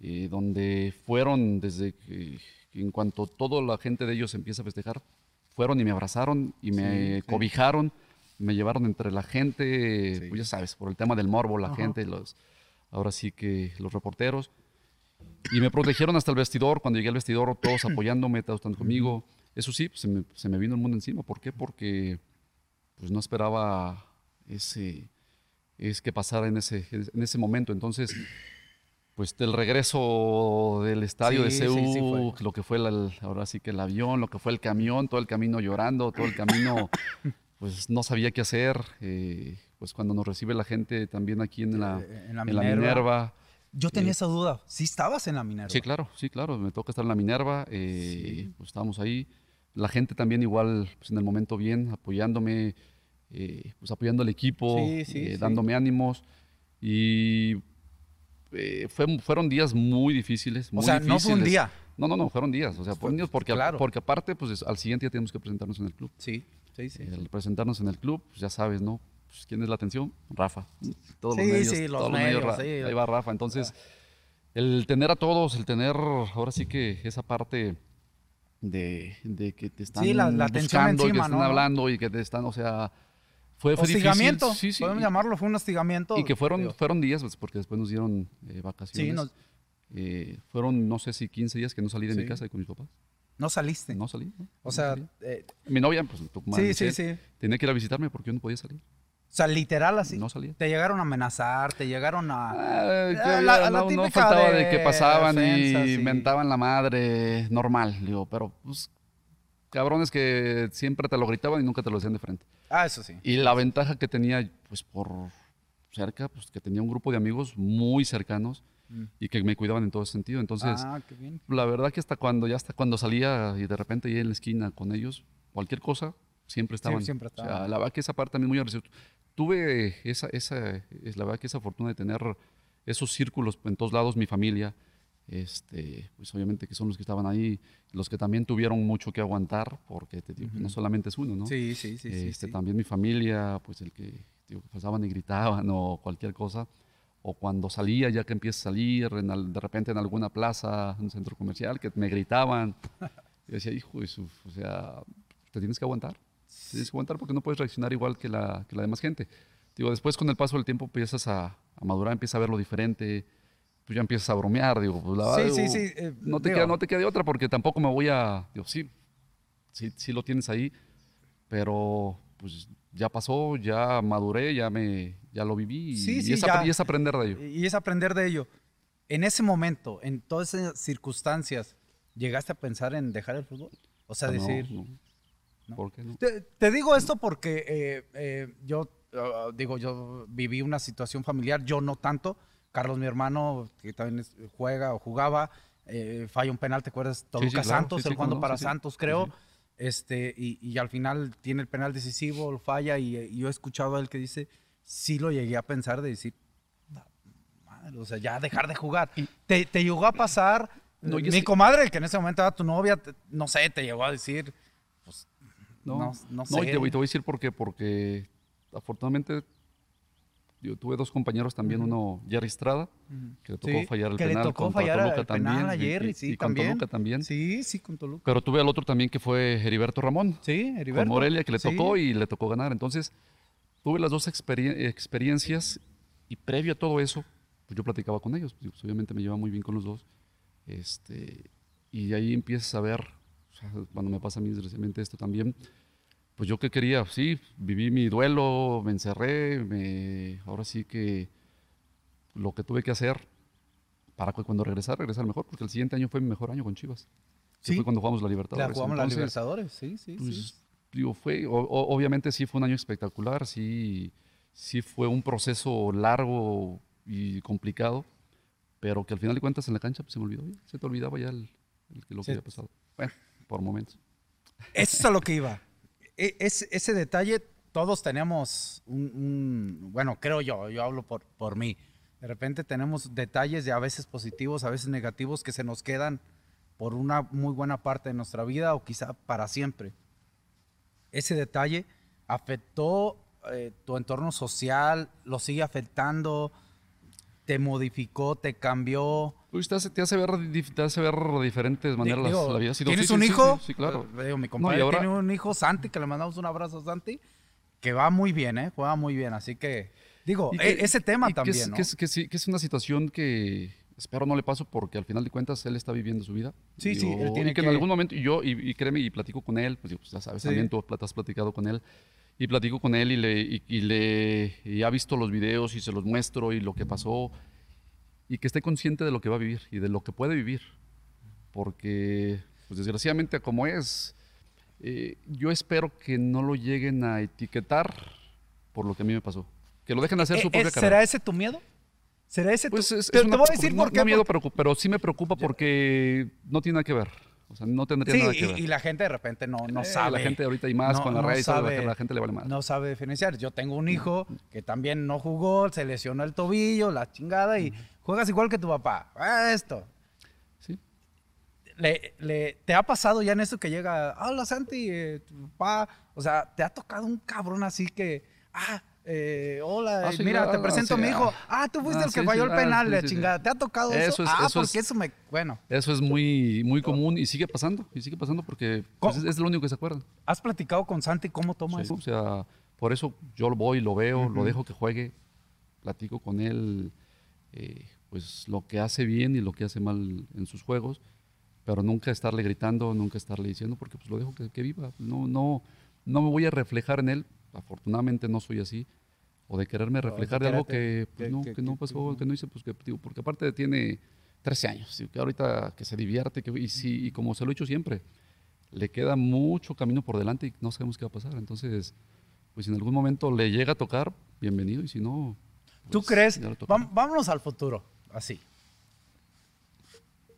eh, donde fueron desde que, en cuanto toda la gente de ellos empieza a festejar, fueron y me abrazaron y me Sí, sí. Me llevaron entre la gente, Sí. pues ya sabes, por el tema del morbo, la Ajá. gente, los, ahora sí que los reporteros. Y me protegieron hasta el vestidor. Cuando llegué al vestidor, todos apoyándome, todos estando conmigo. Eso sí, pues, se, me, se me vino el mundo encima. ¿Por qué? Porque pues, no esperaba ese, es que pasara en ese, en ese momento. Entonces, pues del regreso del estadio Sí, de CEU, sí lo que fue el- ahora sí que el avión, lo que fue el camión, todo el camino llorando, todo el camino, pues no sabía qué hacer. eh, pues cuando nos recibe la gente también aquí en la, Eh, en la en la Minerva. Yo tenía Eh, esa duda. ¿Sí estabas en la Minerva? Sí, claro, sí, claro. Me toca estar en la Minerva. eh, pues estábamos ahí. La gente también igual, pues en el momento bien, apoyándome, pues apoyando al equipo, Sí, sí, sí. dándome ánimos. Y eh, fue- fueron días muy difíciles. O sea, no fue un día. No, no, no, fueron días. O sea, fueron días porque, claro. porque aparte, pues al siguiente día tenemos que presentarnos en el club. Sí, sí, sí. Al presentarnos en el club, pues ya sabes, ¿no? Pues, ¿Quién es la atención? Rafa. Todos Sí, los medios. sí, los todos medios, Ra- sí. Ahí va Rafa. Entonces, el tener a todos, el tener ahora sí que esa parte de, de que te están la- y que están ¿no? hablando y que te están, o sea, fue, fue hostigamiento. difícil. Sí, sí. Podemos y- llamarlo, fue un hostigamiento. y que fueron, fueron días, pues, porque después nos dieron eh, vacaciones. Sí, nos- Eh, fueron, no sé si 15 días que no salí de mi casa con mis papás. No saliste. No salí. ¿no? o No sea, eh, mi novia, pues, tu madre, sí, sí, sí. tenía que ir a visitarme porque yo no podía salir. O sea, literal así. No salía. Te llegaron a amenazar, te llegaron a... Ah, que Ah, la- no, faltaba de, de que pasaban defensas y mentaban la madre normal, digo, pero pues cabrones que siempre te lo gritaban y nunca te lo decían de frente. Ah, eso sí. Y la ventaja que tenía, pues por cerca, pues que tenía un grupo de amigos muy cercanos Mm. y que me cuidaban en todo ese sentido. Entonces, ah, qué bien. la verdad que hasta cuando ya hasta cuando salía y de repente ya en la esquina con ellos, cualquier cosa, siempre estaban. siempre O sea, estaban. la verdad que esa parte también muy agradecido. Tuve esa, esa, es la verdad que esa fortuna de tener esos círculos en todos lados, mi familia, este, pues obviamente que son los que estaban ahí, los que también tuvieron mucho que aguantar, porque te digo, no solamente es uno, ¿no? Sí, sí, sí. sí, Este, sí. También mi familia, pues el que digo, que pasaban y gritaban o cualquier cosa. O cuando salía, ya que empieza a salir, en de repente en alguna plaza, en un centro comercial, que me gritaban. Y decía, hijo de su, o sea, te tienes que aguantar. Te tienes que aguantar porque no puedes reaccionar igual que la, que la demás gente. Digo, después con el paso del tiempo empiezas a, a madurar, empiezas a ver lo diferente, tú ya empiezas a bromear, digo, pues la Sí, verdad, sí, digo, sí, eh, no, te digo- queda, no te queda de otra porque tampoco me voy a, digo, sí, sí, sí lo tienes ahí, pero pues ya pasó, ya maduré, ya me, ya lo viví y, Sí, y sí, es, ya. apre- y es aprender de ello. Y es aprender de ello. En ese momento, en todas esas circunstancias, ¿llegaste a pensar en dejar el fútbol? O sea, Ah, no, decir... no. ¿no? ¿Por qué no? Te, te digo esto porque eh, eh, yo, ah, digo, yo viví una situación familiar, yo no tanto. Carlos, mi hermano, que también juega o jugaba, eh, falla un penal, ¿te acuerdas? Toluca claro, Santos, sí, él sí, jugando cómo no, para sí, sí. Santos, Sí, creo. sí. Este, y, y al final tiene el penal decisivo, lo falla, y, y yo he escuchado a él que dice, sí lo llegué a pensar de decir, "Ta madre", o sea, ya dejar de jugar. ¿Te, te llegó a pasar? No, mi que- comadre, que en ese momento era tu novia, te- no sé, te llegó a decir, pues, No, no, no sé. No, y te, voy- te voy a decir por qué. Porque afortunadamente yo tuve dos compañeros también, uno Jerry Estrada, que le tocó Sí, fallar el que le penal tocó contra fallar Toluca el también. penal a y- Jerry, y, sí, y con también. Toluca también. Sí, sí, con Toluca. Pero tuve al otro también que fue Heriberto Ramón. Sí, Con Heriberto. Morelia, que le Sí. tocó y le tocó ganar. Entonces, tuve las dos experien- experiencias y previo a todo eso, pues yo platicaba con ellos. Pues, obviamente me llevaba muy bien con los dos. Este, y de ahí empiezas a ver, o sea, cuando me pasa a mí desgraciadamente esto también, pues yo qué quería, sí, viví mi duelo, me encerré, me, ahora sí que lo que tuve que hacer para que cuando regresar, regresar mejor, porque el siguiente año fue mi mejor año con Chivas. que Sí. Fue cuando jugamos la La Libertadores. jugamos la Libertadores, sí, sí, pues, sí. Digo, fue, o- obviamente sí fue un año espectacular, sí, sí fue un proceso largo y complicado, pero que al final de cuentas en la cancha pues, se me olvidó, ya, se te olvidaba ya el, el que lo Sí. que había pasado. Bueno, por momentos. Eso es a lo que iba. E- es- ese detalle, todos tenemos un, un- bueno, creo yo, yo hablo por, por mí. De repente tenemos detalles de a veces positivos, a veces negativos que se nos quedan por una muy buena parte de nuestra vida o quizá para siempre. Ese detalle afectó eh, tu entorno social lo sigue afectando? ¿Te modificó? ¿Te cambió? Pues te hace, te hace ver, te hace ver de diferentes maneras Digo, la vida. No, ¿Tienes sí, un sí, hijo? Sí, sí, claro. Eh, digo, mi No, compadre y ahora- tiene un hijo, Santi, que le mandamos un abrazo a Santi, que va muy bien, ¿eh? Juega muy bien. Así que, digo, e- que- ese tema y que también, es, ¿no? Que es, que sí- que es una situación que espero no le paso porque al final de cuentas él está viviendo su vida. Sí, sí, él tiene y que, que- en algún momento, y yo, y, y créeme, y platico con él, pues, digo, pues, ya sabes, Sí. también tú has platicado con él, y platico con él y le, y, y le y ha visto los videos y se los muestro y lo que pasó, y que esté consciente de lo que va a vivir y de lo que puede vivir. Porque, pues desgraciadamente como es, eh, yo espero que no lo lleguen a etiquetar por lo que a mí me pasó. Que lo dejen hacer su Eh, propia eh, carrera. ¿Será ese tu miedo? ¿Será ese Pues es, te, es te voy a preocup- decir no- por qué. no miedo, preocup- pero sí me preocupa porque no tiene nada que ver. O sea, no tendría nada que Sí, ver. y, y la gente de repente no, no Eh, sabe. La gente ahorita y más no- con la no red y todo, la sabe- gente- la gente le vale más. No sabe diferenciar. Yo tengo un hijo que también no jugó, se lesionó el tobillo, la chingada, y juegas igual que tu papá. Ah, esto. Sí. Le, le- ¿Te ha pasado ya en eso que llega, hola Santi, eh, tu papá? O sea, ¿te ha tocado un cabrón así que, ah, eh, hola, Ah, sí, mira, claro, te ah, presento a sí, mi hijo. ah. Ah, tú fuiste Ah, el que sí, falló el ah, penal, la chingada. ¿Te ha tocado eso? Eso es- ah, eso es- porque eso me, bueno. Eso es muy, muy común y sigue pasando. Y sigue pasando porque pues, es, es lo único que se acuerdan. ¿Has platicado con Santi cómo toma eso? O sea, por eso yo lo voy, lo veo, lo dejo que juegue, platico con él, eh, pues lo que hace bien y lo que hace mal en sus juegos, pero nunca estarle gritando, nunca estarle diciendo, porque pues lo dejo que, que viva. No, no, no me voy a reflejar en él, afortunadamente no soy así, o de quererme reflejar de algo que, pues, que- no, que- no pasó, que no hice, pues que digo, porque aparte tiene 13 años, digo, que ahorita que se divierte, que, y, sí, y como se lo he hecho siempre, le queda mucho camino por delante y no sabemos qué va a pasar. Entonces, pues si en algún momento le llega a tocar, bienvenido, y si no. ¿Tú pues, crees? vámonos al futuro, así.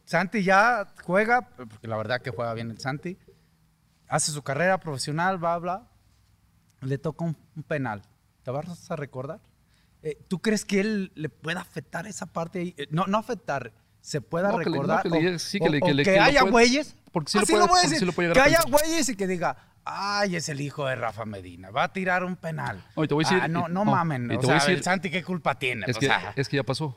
Santi ya juega, porque la verdad que juega bien el Santi. Hace su carrera profesional, bla, bla. Le toca un, un penal. ¿Te vas a recordar? Eh, ¿Tú crees que él le pueda afectar esa parte? ahí? Eh, no, no afectar, se pueda No, que le- no, recordar. que le o- sí, que o- le- o que le- que haya güeyes. porque sí lo puede- lo voy a porque sí decir, lo puede que haya güeyes y que diga, ay, es el hijo de Rafa Medina, va a tirar un penal. No, te voy a decir- Ah, no, no, no, mamen. o voy a sea, decir- el Santi, ¿qué culpa tiene? Es O es que ya pasó.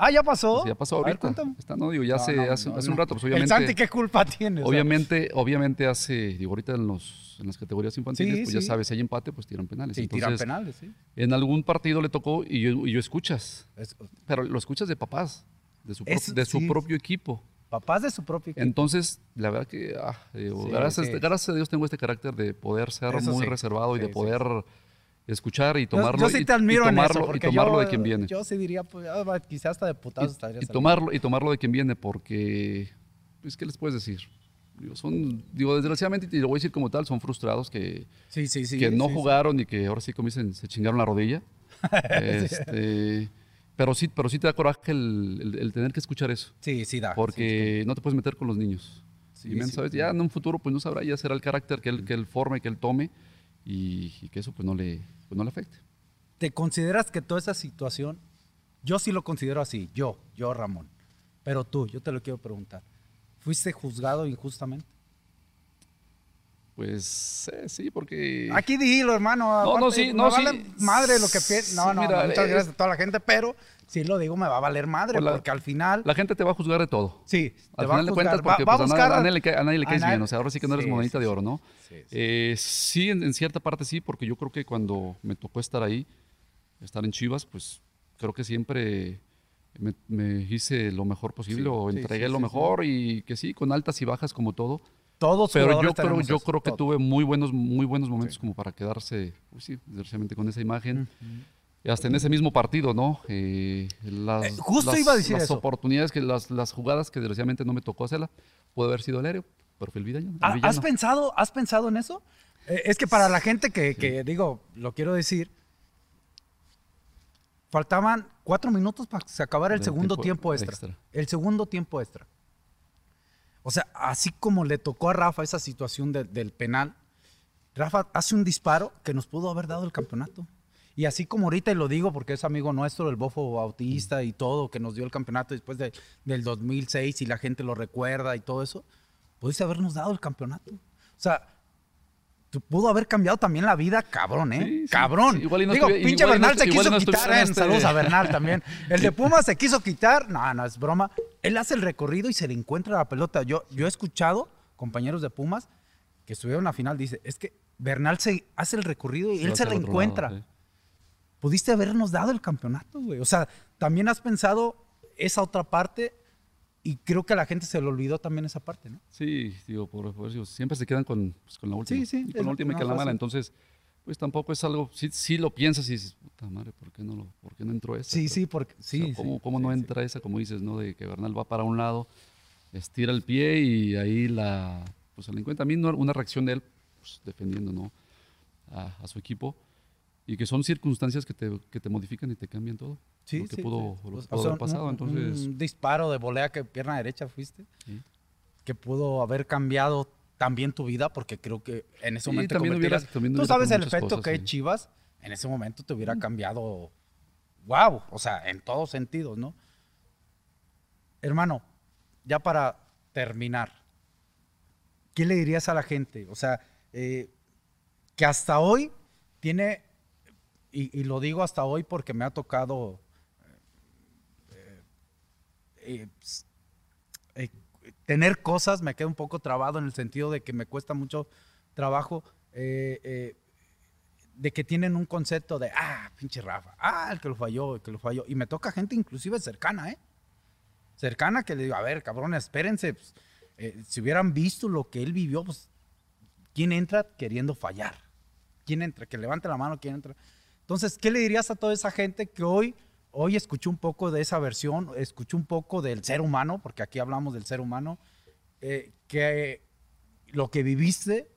Ah, ya pasó. Ya pasó ver, ahorita. cuéntame. Está, no, digo, ya No, hace, no, hace, no, hace no. un rato, pues El obviamente. Santi, ¿qué culpa tiene? Obviamente, obviamente hace, digo, ahorita en, los, en las categorías infantiles, Sí, pues ya sabes, si hay empate, pues tiran penales. sí, tiran penales, sí. En algún partido le tocó y yo, y yo escuchas, Es- pero lo escuchas de papás, de su, pro- de su sí. propio equipo. papás de su propio equipo. Entonces, la verdad que, ah, digo, Sí, gracias, sí. gracias a Dios tengo este carácter de poder ser Eso muy sí. reservado y de sí, poder escuchar y Yo- tomarlo, yo, sí y, te admiro y en tomarlo, eso, y tomarlo yo, de quien viene. Yo sí diría, pues, ah, quizás hasta de putados estaría y, tomarlo, y tomarlo de quien viene, porque, pues, ¿qué les puedes decir? Digo, son, digo, desgraciadamente, y lo voy a decir como tal, son frustrados que, Sí, sí, sí. que no sí, sí. jugaron y que ahora sí, como dicen, se chingaron la rodilla. Este, pero, sí, pero sí te da coraje el, el- el tener que escuchar eso. Sí, sí da. Porque no te puedes meter con los niños. Sí, y men, sí, ¿sabes? sí. Ya en un futuro pues no sabrá, ya será el carácter que él, que él forme, que él tome y, y que eso pues no le, pues, no le afecte. ¿Te consideras que toda esa situación, yo sí lo considero así, yo, yo Ramón, pero tú, yo te lo quiero preguntar, ¿fuiste juzgado injustamente? Pues eh, sí, porque... Aquí dilo, hermano. No, no, sí, me no, vale sí. madre lo que piensa. No, Sí, no, mira, muchas gracias a toda la gente, pero si lo digo, me va a valer madre, Pues la- porque al final, La gente te va a juzgar de todo. sí, te Al a final de cuentas, porque va, pues, a buscar a nadie a nadie le caes bien. O sea, ahora sí que no eres Sí, monedita sí, de oro, ¿no? Sí. Eh, sí, en, en cierta parte sí, porque yo creo que cuando me tocó estar ahí, estar en Chivas, pues creo que siempre me, me hice lo mejor posible o entregué lo mejor y que sí, con altas y bajas como todo. Todos Pero yo creo, yo creo que tuve muy buenos, muy buenos momentos como para quedarse, pues sí, desgraciadamente con esa imagen. Y hasta en ese mismo partido, ¿no? Eh, las, Eh, justo las- iba a decir las eso. oportunidades, que las, las jugadas que desgraciadamente no me tocó hacerla, puede haber sido el aéreo, pero fue el villano. el ¿Ha- ¿Has pensado, ¿Has pensado en eso? Eh, es que para la gente que, que, digo, lo quiero decir, faltaban cuatro minutos para que se acabara el segundo tiempo tiempo extra. extra. El segundo tiempo extra. O sea, así como le tocó a Rafa esa situación de- del penal, Rafa hace un disparo que nos pudo haber dado el campeonato. Y así como ahorita, y lo digo porque es amigo nuestro, el Bofo Bautista y todo, que nos dio el campeonato después de- del 2006 y la gente lo recuerda y todo eso, pudiste habernos dado el campeonato. O sea, pudo haber cambiado también la vida, cabrón, ¿eh? Sí, sí. cabrón. Sí, igual y no Digo, pinche igual y no Bernal se quiso no quitar, ¿eh? este- Saludos a Bernal también. El de Pumas se quiso quitar. No, no, es broma. Él hace el recorrido y se le encuentra la pelota. Yo, yo he escuchado compañeros de Pumas que estuvieron en la final, dice, es que Bernal se hace el recorrido y él se le encuentra. lado. Pudiste habernos dado el campeonato, güey. O sea, también has pensado esa otra parte y creo que a la gente se le olvidó también esa parte, ¿no? Sí, digo, por, por eso siempre se quedan con, pues, con la última. Sí, sí, Y con la última y que la mala. Entonces, pues tampoco es algo. Sí, sí lo piensas y dices, puta madre, ¿por qué no, lo, por qué no entró esa? Sí, Pero, sí, porque o sea, sí. ¿Cómo, sí, cómo sí, no sí. entra esa, como dices, ¿no? De que Bernal va para un lado, estira el pie y ahí la. Pues se le encuentra. A mí no- una reacción de él, pues, defendiendo, ¿no? A, a su equipo. Y que son circunstancias que te, que te modifican y te cambian todo. Sí, lo que sí, pudo, sí. lo que O pudo sea, haber pasado. un- Entonces, Un disparo de volea que pierna derecha fuiste, sí. que pudo haber cambiado también tu vida, porque creo que en ese momento también convertiras- hubiera- también Tú sabes el efecto cosas, que es. Chivas, en ese momento te hubiera cambiado, wow, o sea, en todos sentidos, ¿no? Hermano, ya para terminar, ¿qué le dirías a la gente? O sea, eh, que hasta hoy tiene, y, lo digo hasta hoy porque me ha tocado eh, eh, eh, tener cosas, me quedo un poco trabado en el sentido de que me cuesta mucho trabajo, de que tienen un concepto de, ah, pinche Rafa, ah, el que lo falló, el que lo falló. Y me toca gente inclusive cercana, ¿eh? Cercana que le digo, a ver, cabrones, espérense, pues, si hubieran visto lo que él vivió, pues, ¿quién entra queriendo fallar? ¿Quién entra? Que levante la mano, ¿quién entra? Entonces, ¿qué le dirías a toda esa gente que hoy, hoy escuchó un poco de esa versión, escuchó un poco del ser humano, porque aquí hablamos del ser humano, eh, que lo que viviste,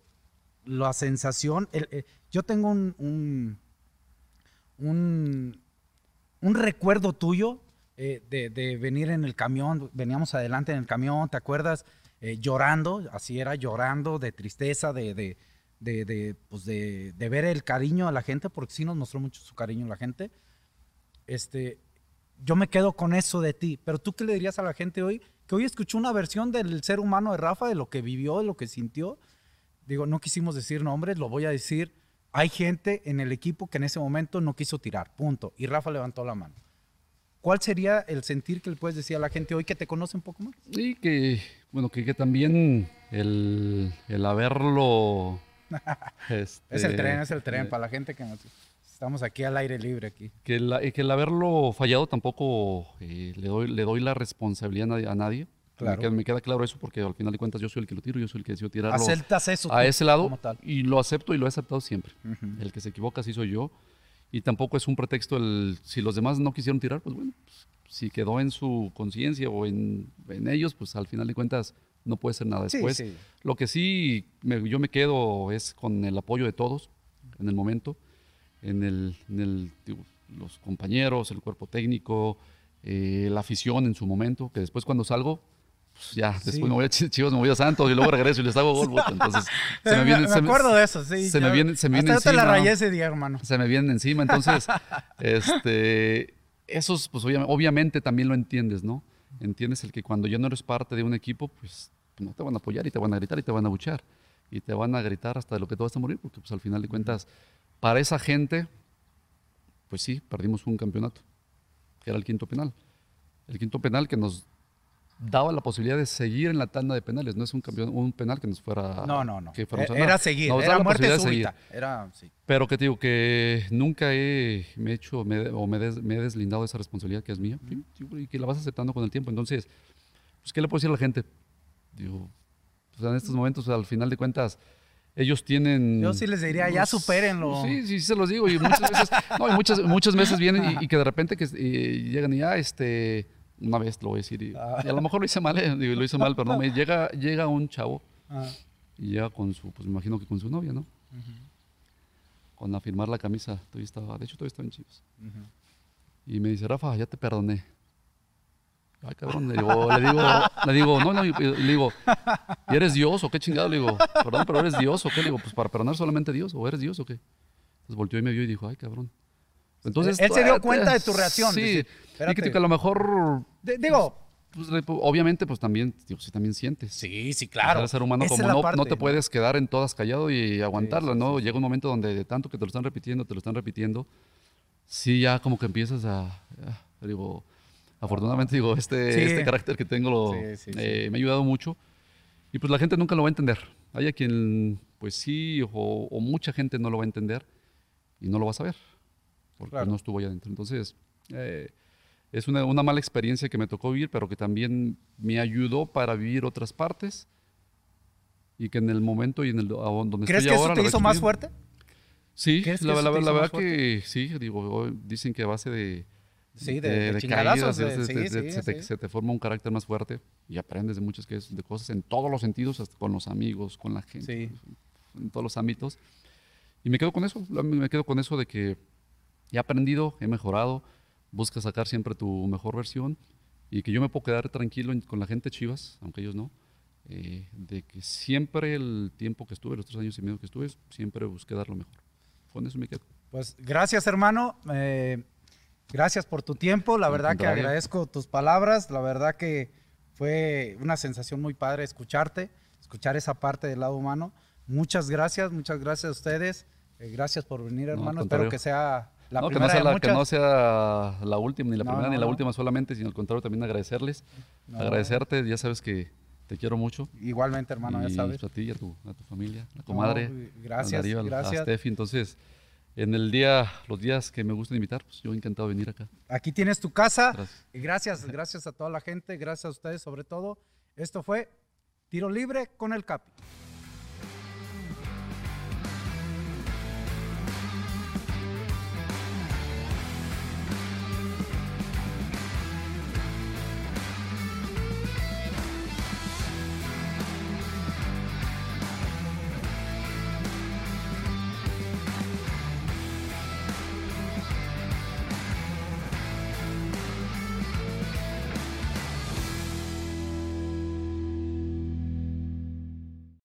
la sensación, eh, yo tengo un, un, un, recuerdo tuyo eh, de, venir en el camión, veníamos adelante en el camión, ¿te acuerdas? Llorando, así era, llorando de tristeza, de, de, de, pues de, de ver el cariño a la gente, porque sí nos mostró mucho su cariño a la gente. Este, yo me quedo con eso de ti, pero tú qué le dirías a la gente hoy, que hoy escuchó una versión del ser humano de Rafa, de lo que vivió, de lo que sintió. Digo, no quisimos decir nombres, lo voy a decir. Hay gente en el equipo que en ese momento no quiso tirar, punto. Y Rafa levantó la mano. ¿Cuál sería el sentir que le puedes decir a la gente hoy que te conoce un poco más? Y que, bueno, que, que también el, el haberlo... Es el este, tren, es el tren, eh, para la gente que nos... Estamos aquí al aire libre aquí. Que, la- que el haberlo fallado tampoco eh, le, doy, le doy la responsabilidad a nadie. a nadie. Claro. Me, queda, me queda claro eso porque al final de cuentas yo soy el que lo tiro, yo soy el que decido tirarlo Aceptas eso. a tú, ese lado como tal. y lo acepto y lo he aceptado siempre. El que se equivoca sí soy yo y tampoco es un pretexto el si los demás no quisieron tirar, pues bueno, pues, si quedó en su conciencia o en, en ellos, pues al final de cuentas no puede ser nada después. sí. Lo que sí me- yo me quedo es con el apoyo de todos en el momento, en el, en el los compañeros, el cuerpo técnico, eh, la afición en su momento, que después cuando salgo, pues ya, después Sí. me voy a Chi- Chivas, me voy a Santos y luego regreso y les hago gol. Entonces, Se me, me se me- acuerdo de eso, sí. se me viene- se me hasta viene yo te la encima. rayé ese día, hermano. se me vienen encima. Entonces, este, esos, pues obvia- obviamente también lo entiendes, ¿no? Entiendes el que cuando ya no eres parte de un equipo, pues no te van a apoyar y te van a gritar y te van a buchar. Y te van a gritar hasta de lo que tú vas a morir, porque pues al final de cuentas, para esa gente, pues sí, perdimos un campeonato, que era el quinto penal. El quinto penal que nos daba la posibilidad de seguir en la tanda de penales, no es un, campeón, un penal que nos fuera... No, no, no. que a Era seguir, Nos era la muerte súbita. Era, sí. Pero que te digo que nunca he, me he hecho me- o me, des- me he deslindado de esa responsabilidad que es mía y que la vas aceptando con el tiempo. Entonces, pues, ¿qué le puedo decir a la gente? Digo, sea, en estos momentos, al final de cuentas, ellos tienen... Yo sí les diría, ya pues, supérenlo. Sí, sí, sí se los digo. Y muchas veces, no, y muchas, muchas veces vienen y, y que de repente que llegan y ya, este, una vez lo voy a decir, y, y a lo mejor lo hice mal, eh, digo, lo hice mal, pero no, me llega, llega un chavo Ah, y llega con su, pues me imagino que con su novia, ¿no? Con a firmar la camisa. Todavía estaba, de hecho, todavía estaba en Chivas. ujú. Y me dice, Rafa, ya te perdoné. Ay, cabrón, le digo, le digo, le digo, no, no, le digo, ¿y eres Dios o qué chingado? Le digo, perdón, pero eres Dios o qué? Le digo, pues para perdonar solamente Dios, o eres Dios o qué. Entonces volteó y me vio y dijo, ay, cabrón. Entonces, Él se dio cuenta de tu reacción, Sí, decir, y que, que a lo mejor De- digo, Pues, obviamente, pues también, digo, sí, también sientes. Sí, sí, claro. El ser humano, como no, no, te puedes quedar en todas callado y aguantarlo, ¿no? Llega un momento donde de tanto que te lo están repitiendo, te lo están repitiendo, sí, ya como que empiezas a, digo, afortunadamente, digo, este, este carácter que tengo lo, eh, me ha ayudado mucho. Y pues la gente nunca lo va a entender. Hay a quien, pues sí, o, mucha gente no lo va a entender y no lo va a saber, porque no estuvo allá adentro. Entonces, eh, es una, una, mala experiencia que me tocó vivir, pero que también me ayudó para vivir otras partes y que en el momento y en el donde ¿Crees estoy que ahora... ¿Crees que eso te hizo más fuerte? Sí, la, la, la verdad que sí, digo, dicen que a base de... Sí, de, de, caídas, se, te, forma un carácter más fuerte y aprendes de muchas de cosas en todos los sentidos, hasta con los amigos, con la gente, en todos los ámbitos. Y me quedo con eso, me quedo con eso de que he aprendido, he mejorado, busca sacar siempre tu mejor versión y que yo me puedo quedar tranquilo con la gente Chivas, aunque ellos no, eh, de que siempre el tiempo que estuve, los tres años y medio que estuve, siempre busqué dar lo mejor. Con eso me quedo. Pues gracias hermano, eh, gracias por tu tiempo, la verdad que agradezco tus palabras, la verdad que fue una sensación muy padre escucharte, escuchar esa parte del lado humano. Muchas gracias, muchas gracias a ustedes. Eh, gracias por venir, hermano. Espero que sea no, que no, sea la, que no sea la última, ni la primera, ni la última solamente, sino al contrario, también agradecerles. Agradecerte, ya sabes que te quiero mucho. Igualmente, hermano, ya sabes. a ti y a tu, familia, a tu comadre. Gracias, a gracias. A Steffi, entonces, en el día, los días que me gustan invitar, pues yo encantado de venir acá. Aquí tienes tu casa. Gracias. Gracias, gracias a toda la gente, gracias a ustedes sobre todo. Esto fue Tiro Libre con el Capi.